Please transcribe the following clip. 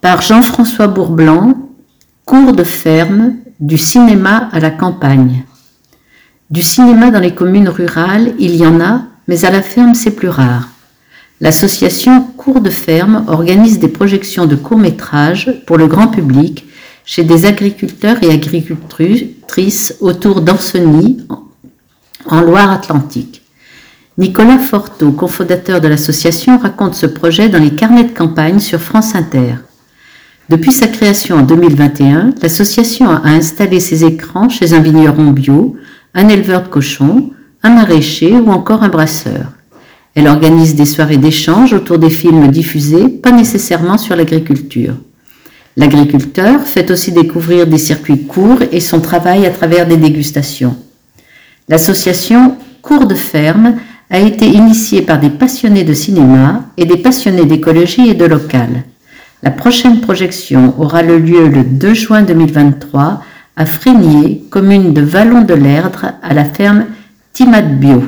par Jean-François Bourblanc, Cours de ferme, du cinéma à la campagne. Du cinéma dans les communes rurales, il y en a, mais à la ferme c'est plus rare. L'association Cours de ferme organise des projections de courts-métrages pour le grand public chez des agriculteurs et agricultrices autour d'Anceny, en Loire-Atlantique. Nicolas Forteau, cofondateur de l'association, raconte ce projet dans les carnets de campagne sur France Inter. Depuis sa création en 2021, l'association a installé ses écrans chez un vigneron bio, un éleveur de cochons, un maraîcher ou encore un brasseur. Elle organise des soirées d'échange autour des films diffusés, pas nécessairement sur l'agriculture. L'agriculteur fait aussi découvrir des circuits courts et son travail à travers des dégustations. L'association Cours de ferme a été initiée par des passionnés de cinéma et des passionnés d'écologie et de local. La prochaine projection aura le lieu le 2 juin 2023 à Frénier, commune de Vallon de l'Erdre, à la ferme Timat Bio.